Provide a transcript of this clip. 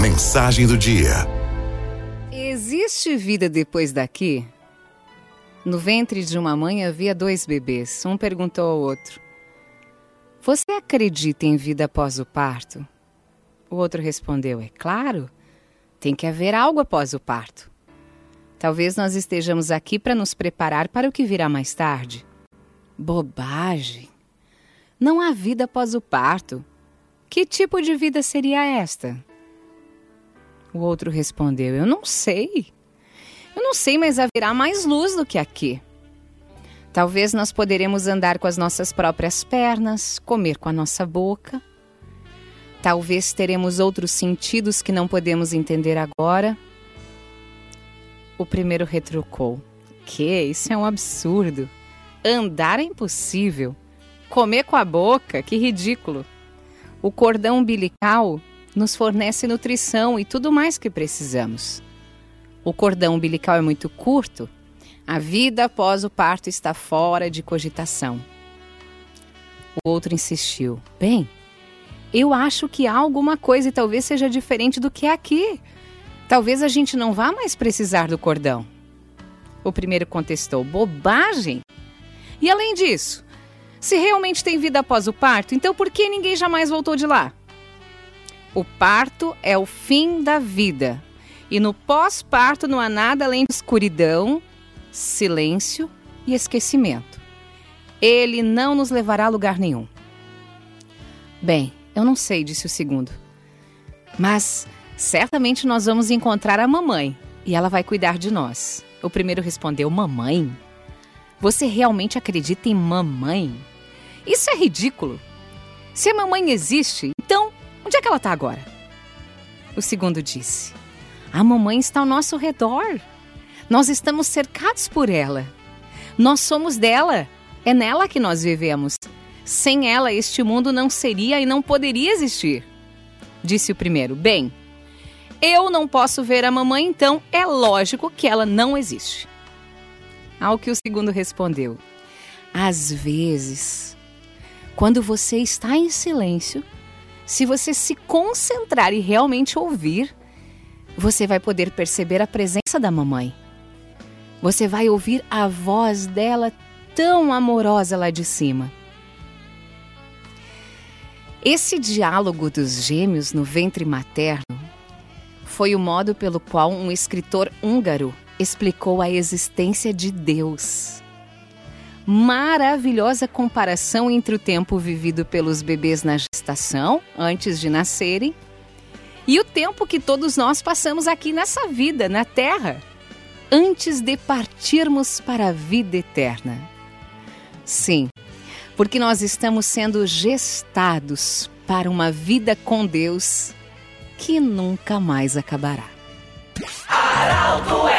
Mensagem do dia. Existe vida depois daqui? No ventre de uma mãe havia dois bebês. Um perguntou ao outro: Você acredita em vida após o parto? O outro respondeu: É claro, tem que haver algo após o parto. Talvez nós estejamos aqui para nos preparar para o que virá mais tarde. Bobagem! Não há vida após o parto. Que tipo de vida seria esta? O outro respondeu: Eu não sei. Eu não sei, mas haverá mais luz do que aqui. Talvez nós poderemos andar com as nossas próprias pernas, comer com a nossa boca. Talvez teremos outros sentidos que não podemos entender agora. O primeiro retrucou: Que? Isso é um absurdo. Andar é impossível. Comer com a boca? Que ridículo. O cordão umbilical nos fornece nutrição e tudo mais que precisamos. O cordão umbilical é muito curto, a vida após o parto está fora de cogitação. O outro insistiu: Bem, eu acho que há alguma coisa e talvez seja diferente do que é aqui. Talvez a gente não vá mais precisar do cordão. O primeiro contestou: Bobagem! E além disso, se realmente tem vida após o parto, então por que ninguém jamais voltou de lá? O parto é o fim da vida. E no pós-parto não há nada além de escuridão, silêncio e esquecimento. Ele não nos levará a lugar nenhum. Bem, eu não sei, disse o segundo. Mas certamente nós vamos encontrar a mamãe e ela vai cuidar de nós. O primeiro respondeu: Mamãe? Você realmente acredita em mamãe? Isso é ridículo. Se a mamãe existe, então onde é que ela está agora? O segundo disse: A mamãe está ao nosso redor. Nós estamos cercados por ela. Nós somos dela. É nela que nós vivemos. Sem ela, este mundo não seria e não poderia existir. Disse o primeiro: Bem, eu não posso ver a mamãe, então é lógico que ela não existe. Ao que o segundo respondeu: Às vezes quando você está em silêncio, se você se concentrar e realmente ouvir, você vai poder perceber a presença da mamãe. Você vai ouvir a voz dela tão amorosa lá de cima. Esse diálogo dos gêmeos no ventre materno foi o modo pelo qual um escritor húngaro explicou a existência de Deus maravilhosa comparação entre o tempo vivido pelos bebês na gestação, antes de nascerem, e o tempo que todos nós passamos aqui nessa vida, na Terra, antes de partirmos para a vida eterna. Sim, porque nós estamos sendo gestados para uma vida com Deus que nunca mais acabará. Araldo